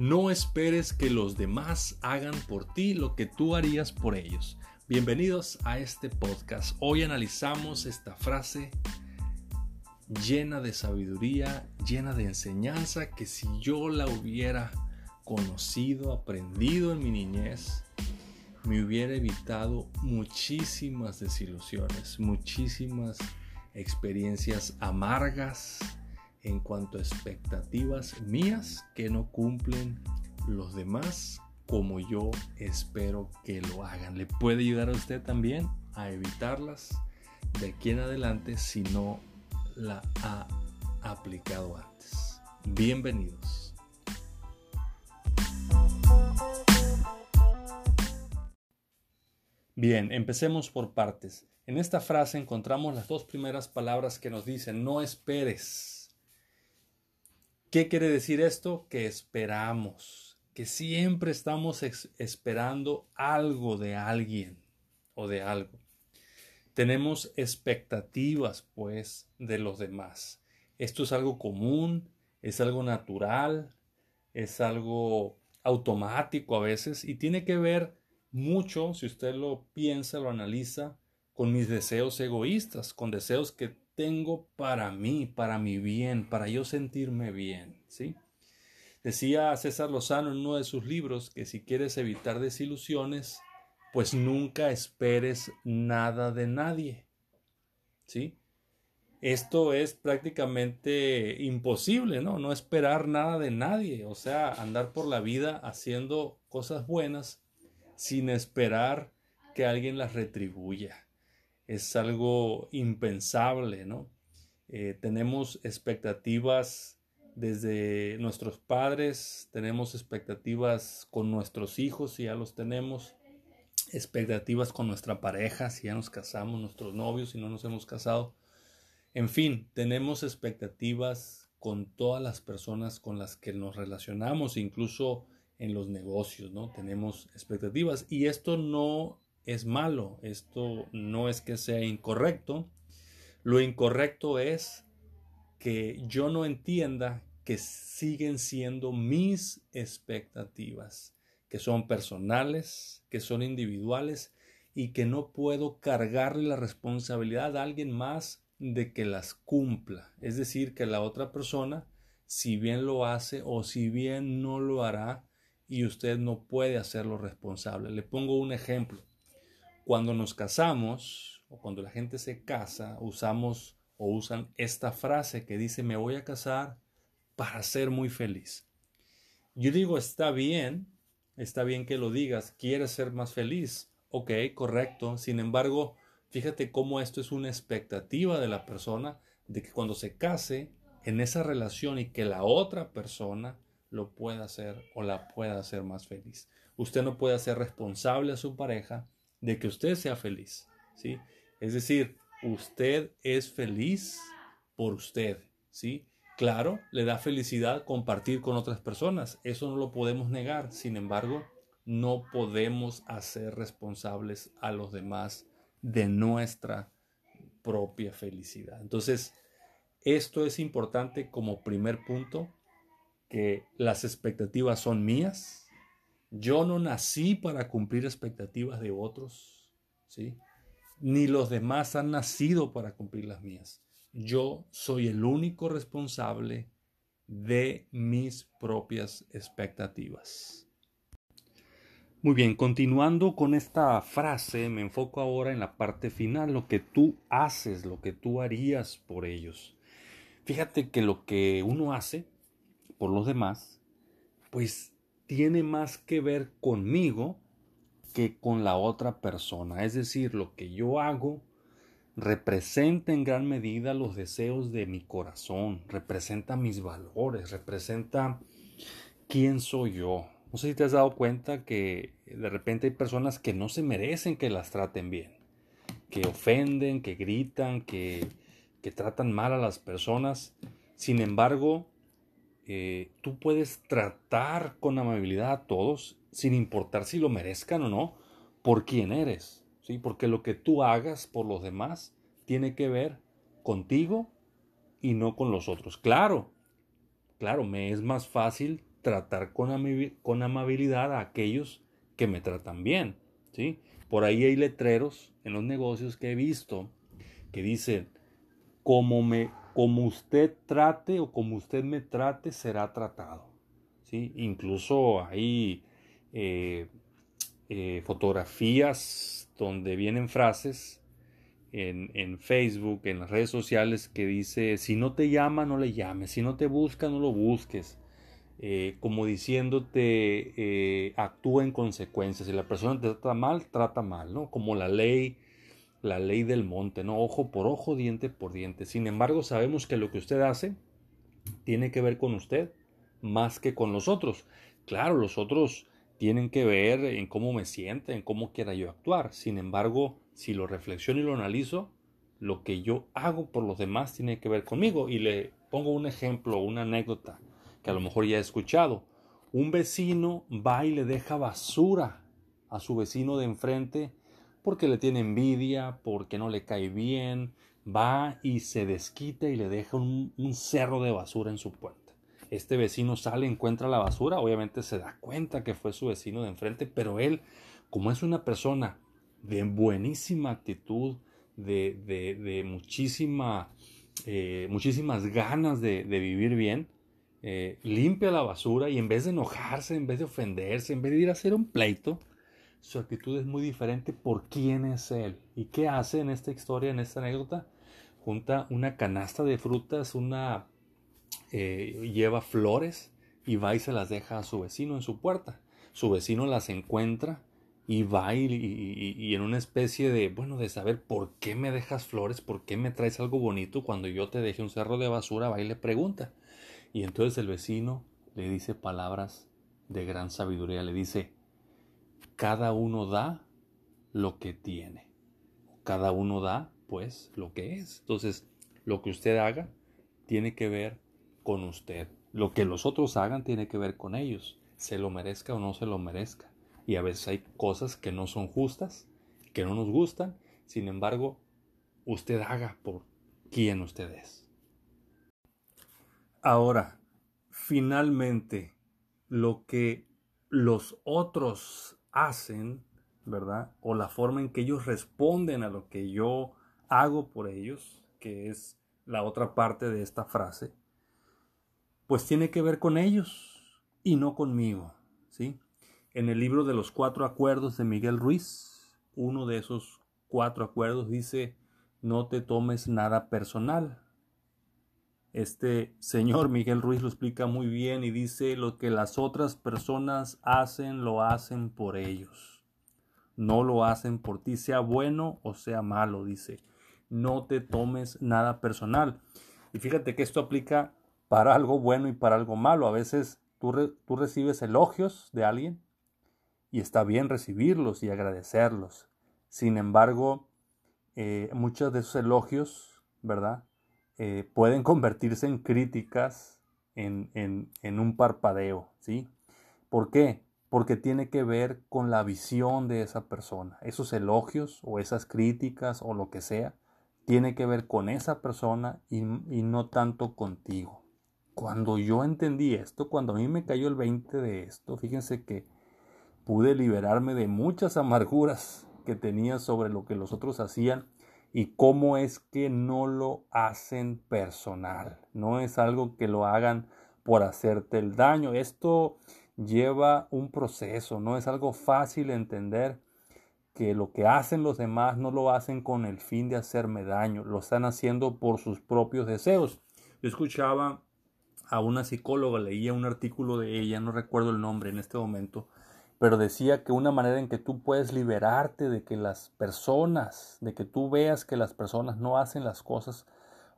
No esperes que los demás hagan por ti lo que tú harías por ellos. Bienvenidos a este podcast. Hoy analizamos esta frase llena de sabiduría, llena de enseñanza, que si yo la hubiera conocido, aprendido en mi niñez, me hubiera evitado muchísimas desilusiones, muchísimas experiencias amargas en cuanto a expectativas mías que no cumplen los demás como yo espero que lo hagan. ¿Le puede ayudar a usted también a evitarlas de aquí en adelante si no la ha aplicado antes? Bienvenidos. Bien, empecemos por partes. En esta frase encontramos las dos primeras palabras que nos dicen no esperes ¿Qué quiere decir esto? Que esperamos, que siempre estamos esperando algo de alguien o de algo. Tenemos expectativas, pues, de los demás. Esto es algo común, es algo natural, es algo automático a veces y tiene que ver mucho, si usted lo piensa, lo analiza, con mis deseos egoístas, con deseos que tengo para mí, para mi bien, para yo sentirme bien, ¿sí? Decía César Lozano en uno de sus libros que si quieres evitar desilusiones, pues nunca esperes nada de nadie, ¿sí? Esto es prácticamente imposible, ¿no? No esperar nada de nadie, o sea, andar por la vida haciendo cosas buenas sin esperar que alguien las retribuya es algo impensable, ¿no? Eh, tenemos expectativas desde nuestros padres, tenemos expectativas con nuestros hijos, si ya los tenemos, expectativas con nuestra pareja, si ya nos casamos, nuestros novios, si no nos hemos casado. En fin, tenemos expectativas con todas las personas con las que nos relacionamos, incluso en los negocios, ¿no? Tenemos expectativas y esto no es malo, esto no es que sea incorrecto. Lo incorrecto es que yo no entienda que siguen siendo mis expectativas, que son personales, que son individuales y que no puedo cargarle la responsabilidad a alguien más de que las cumpla. Es decir, que la otra persona, si bien lo hace o si bien no lo hará, y usted no puede hacerlo responsable. Le pongo un ejemplo. Cuando nos casamos o cuando la gente se casa, usamos o usan esta frase que dice me voy a casar para ser muy feliz. Yo digo, está bien, está bien que lo digas, quieres ser más feliz. Ok, correcto. Sin embargo, fíjate cómo esto es una expectativa de la persona de que cuando se case en esa relación y que la otra persona lo pueda hacer o la pueda hacer más feliz. Usted no puede hacer responsable a su pareja de que usted sea feliz, ¿sí? Es decir, usted es feliz por usted, ¿sí? Claro, le da felicidad compartir con otras personas, eso no lo podemos negar, sin embargo, no podemos hacer responsables a los demás de nuestra propia felicidad. Entonces, esto es importante como primer punto, que las expectativas son mías, yo no nací para cumplir expectativas de otros, ¿sí? Ni los demás han nacido para cumplir las mías. Yo soy el único responsable de mis propias expectativas. Muy bien, continuando con esta frase, me enfoco ahora en la parte final, lo que tú haces, lo que tú harías por ellos. Fíjate que lo que uno hace por los demás, pues tiene más que ver conmigo que con la otra persona. Es decir, lo que yo hago representa en gran medida los deseos de mi corazón, representa mis valores, representa quién soy yo. No sé si te has dado cuenta que de repente hay personas que no se merecen que las traten bien, que ofenden, que gritan, que, que tratan mal a las personas. Sin embargo, eh, tú puedes tratar con amabilidad a todos sin importar si lo merezcan o no, por quién eres, ¿sí? Porque lo que tú hagas por los demás tiene que ver contigo y no con los otros. Claro, claro, me es más fácil tratar con, con amabilidad a aquellos que me tratan bien, ¿sí? Por ahí hay letreros en los negocios que he visto que dicen, como, me, como usted trate o como usted me trate, será tratado. ¿sí? Incluso hay eh, eh, fotografías donde vienen frases en, Facebook, en las redes sociales, que dice, si no te llama, no le llames, si no te busca, no lo busques. Eh, como diciéndote, actúa en consecuencia. Si la persona te trata mal, trata mal, ¿no? Como la ley, la ley del monte, ¿no? Ojo por ojo, diente por diente. Sin embargo, sabemos que lo que usted hace tiene que ver con usted más que con los otros. Claro, los otros tienen que ver en cómo me siente, en cómo quiera yo actuar. Sin embargo, si lo reflexiono y lo analizo, lo que yo hago por los demás tiene que ver conmigo. Y le pongo un ejemplo, una anécdota que a lo mejor ya he escuchado. Un vecino va y le deja basura a su vecino de enfrente porque le tiene envidia, porque no le cae bien, va y se desquita y le deja un, cerro de basura en su puerta. Este vecino sale, encuentra la basura, obviamente se da cuenta que fue su vecino de enfrente, pero él, como es una persona de buenísima actitud, de, muchísima, eh, muchísimas ganas de, de vivir bien, eh, limpia la basura y en vez de enojarse, en vez de ofenderse, en vez de ir a hacer un pleito, su actitud es muy diferente por quién es él. ¿Y qué hace en esta historia, en esta anécdota? Junta una canasta de frutas, una eh, lleva flores y va y se las deja a su vecino en su puerta. Su vecino las encuentra y va y, y, en una especie de, bueno, de saber por qué me dejas flores, por qué me traes algo bonito cuando yo te dejé un cerro de basura, va y le pregunta. Y entonces el vecino le dice palabras de gran sabiduría, le dice, cada uno da lo que tiene, cada uno da pues lo que es. Entonces, lo que usted haga tiene que ver con usted, lo que los otros hagan tiene que ver con ellos, se lo merezca o no se lo merezca. Y a veces hay cosas que no son justas, que no nos gustan, sin embargo, usted haga por quien usted es. Ahora, finalmente, lo que los otros hacen, ¿verdad? O la forma en que ellos responden a lo que yo hago por ellos, que es la otra parte de esta frase, pues tiene que ver con ellos y no conmigo, ¿sí? En el libro de los cuatro acuerdos de Miguel Ruiz, uno de esos cuatro acuerdos dice, no te tomes nada personal, este señor Miguel Ruiz lo explica muy bien y dice lo que las otras personas hacen lo hacen por ellos. No lo hacen por ti, sea bueno o sea malo, dice. No te tomes nada personal. Y fíjate que esto aplica para algo bueno y para algo malo. A veces tú, tú recibes elogios de alguien y está bien recibirlos y agradecerlos. Sin embargo, eh, muchos de esos elogios, ¿verdad? Eh, pueden convertirse en críticas en, en, un parpadeo, ¿sí? ¿Por qué? Porque tiene que ver con la visión de esa persona. Esos elogios o esas críticas o lo que sea, tiene que ver con esa persona y, y no tanto contigo. Cuando yo entendí esto, cuando a mí me cayó el 20 de esto, fíjense que pude liberarme de muchas amarguras que tenía sobre lo que los otros hacían y cómo es que no lo hacen personal. No es algo que lo hagan por hacerte el daño. Esto lleva un proceso, no es algo fácil entender que lo que hacen los demás no lo hacen con el fin de hacerme daño, lo están haciendo por sus propios deseos. Yo escuchaba a una psicóloga, leía un artículo de ella, no recuerdo el nombre en este momento, pero decía que una manera en que tú puedes liberarte de que las personas, de que tú veas que las personas no hacen las cosas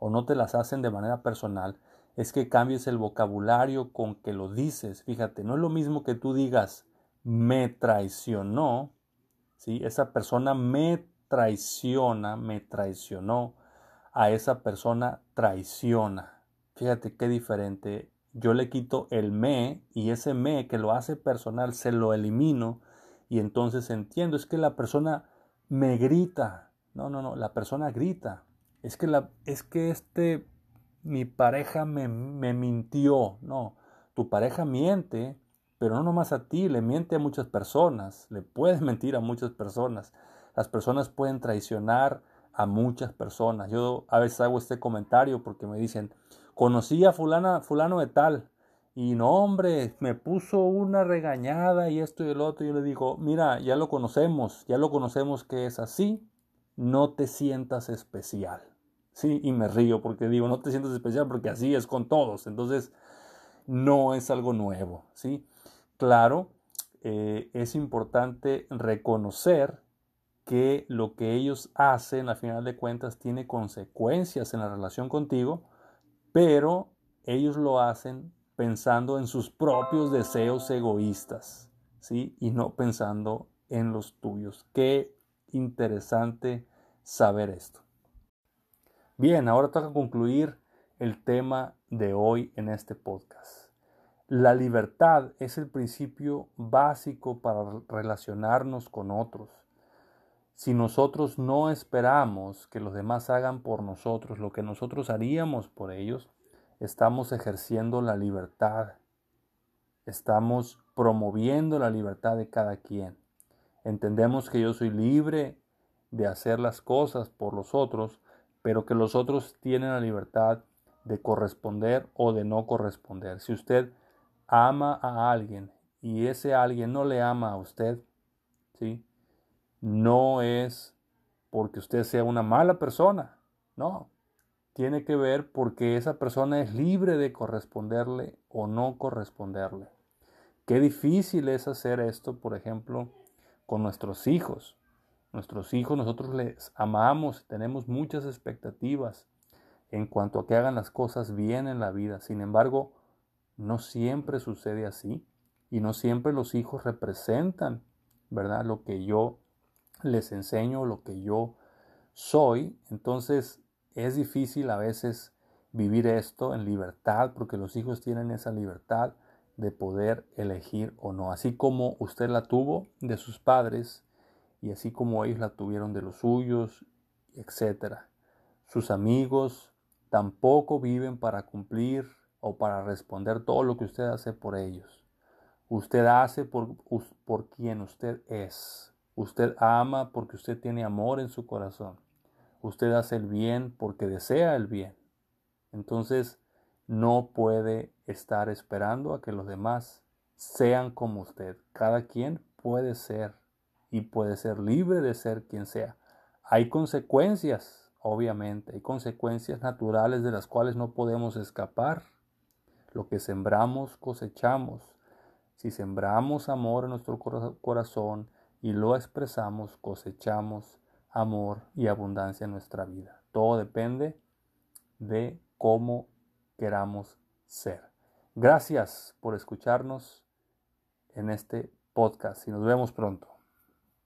o no te las hacen de manera personal, es que cambies el vocabulario con que lo dices. Fíjate, no es lo mismo que tú digas me traicionó, ¿sí? Esa persona me traiciona, me traicionó, a esa persona traiciona. Fíjate qué diferente yo le quito el me y ese me que lo hace personal se lo elimino y entonces entiendo, es que la persona me grita. No, no, no, la persona grita. Es que, la, es que este, mi pareja me, me mintió. No, tu pareja miente, pero no nomás a ti, le miente a muchas personas, le puedes mentir a muchas personas. Las personas pueden traicionar a muchas personas. Yo a veces hago este comentario porque me dicen, conocí a fulana, fulano de tal, y no, hombre, me puso una regañada y esto y el otro. Y yo le digo, mira, ya lo conocemos, ya lo conocemos que es así, no te sientas especial. Sí, y me río porque digo, no te sientas especial porque así es con todos. Entonces, no es algo nuevo, ¿sí? Claro, eh, es importante reconocer que lo que ellos hacen, a final de cuentas, tiene consecuencias en la relación contigo, pero ellos lo hacen pensando en sus propios deseos egoístas, ¿sí? Y no pensando en los tuyos. Qué interesante saber esto. Bien, ahora toca concluir el tema de hoy en este podcast. La libertad es el principio básico para relacionarnos con otros. Si nosotros no esperamos que los demás hagan por nosotros lo que nosotros haríamos por ellos, estamos ejerciendo la libertad, estamos promoviendo la libertad de cada quien. Entendemos que yo soy libre de hacer las cosas por los otros, pero que los otros tienen la libertad de corresponder o de no corresponder. Si usted ama a alguien y ese alguien no le ama a usted, ¿sí? No es porque usted sea una mala persona, no, tiene que ver porque esa persona es libre de corresponderle o no corresponderle. Qué difícil es hacer esto, por ejemplo, con nuestros hijos. Nuestros hijos nosotros les amamos, tenemos muchas expectativas en cuanto a que hagan las cosas bien en la vida. Sin embargo, no siempre sucede así y no siempre los hijos representan, ¿verdad? Lo que yo les enseño, lo que yo soy. Entonces, es difícil a veces vivir esto en libertad porque los hijos tienen esa libertad de poder elegir o no, así como usted la tuvo de sus padres y así como ellos la tuvieron de los suyos, etc. Sus amigos tampoco viven para cumplir o para responder todo lo que usted hace por ellos. Usted hace por, por quien usted es. Usted ama porque usted tiene amor en su corazón. Usted hace el bien porque desea el bien. Entonces no puede estar esperando a que los demás sean como usted. Cada quien puede ser y puede ser libre de ser quien sea. Hay consecuencias, obviamente, hay consecuencias naturales de las cuales no podemos escapar. Lo que sembramos, cosechamos. Si sembramos amor en nuestro corazón y lo expresamos, cosechamos amor y abundancia en nuestra vida. Todo depende de cómo queramos ser. Gracias por escucharnos en este podcast y nos vemos pronto.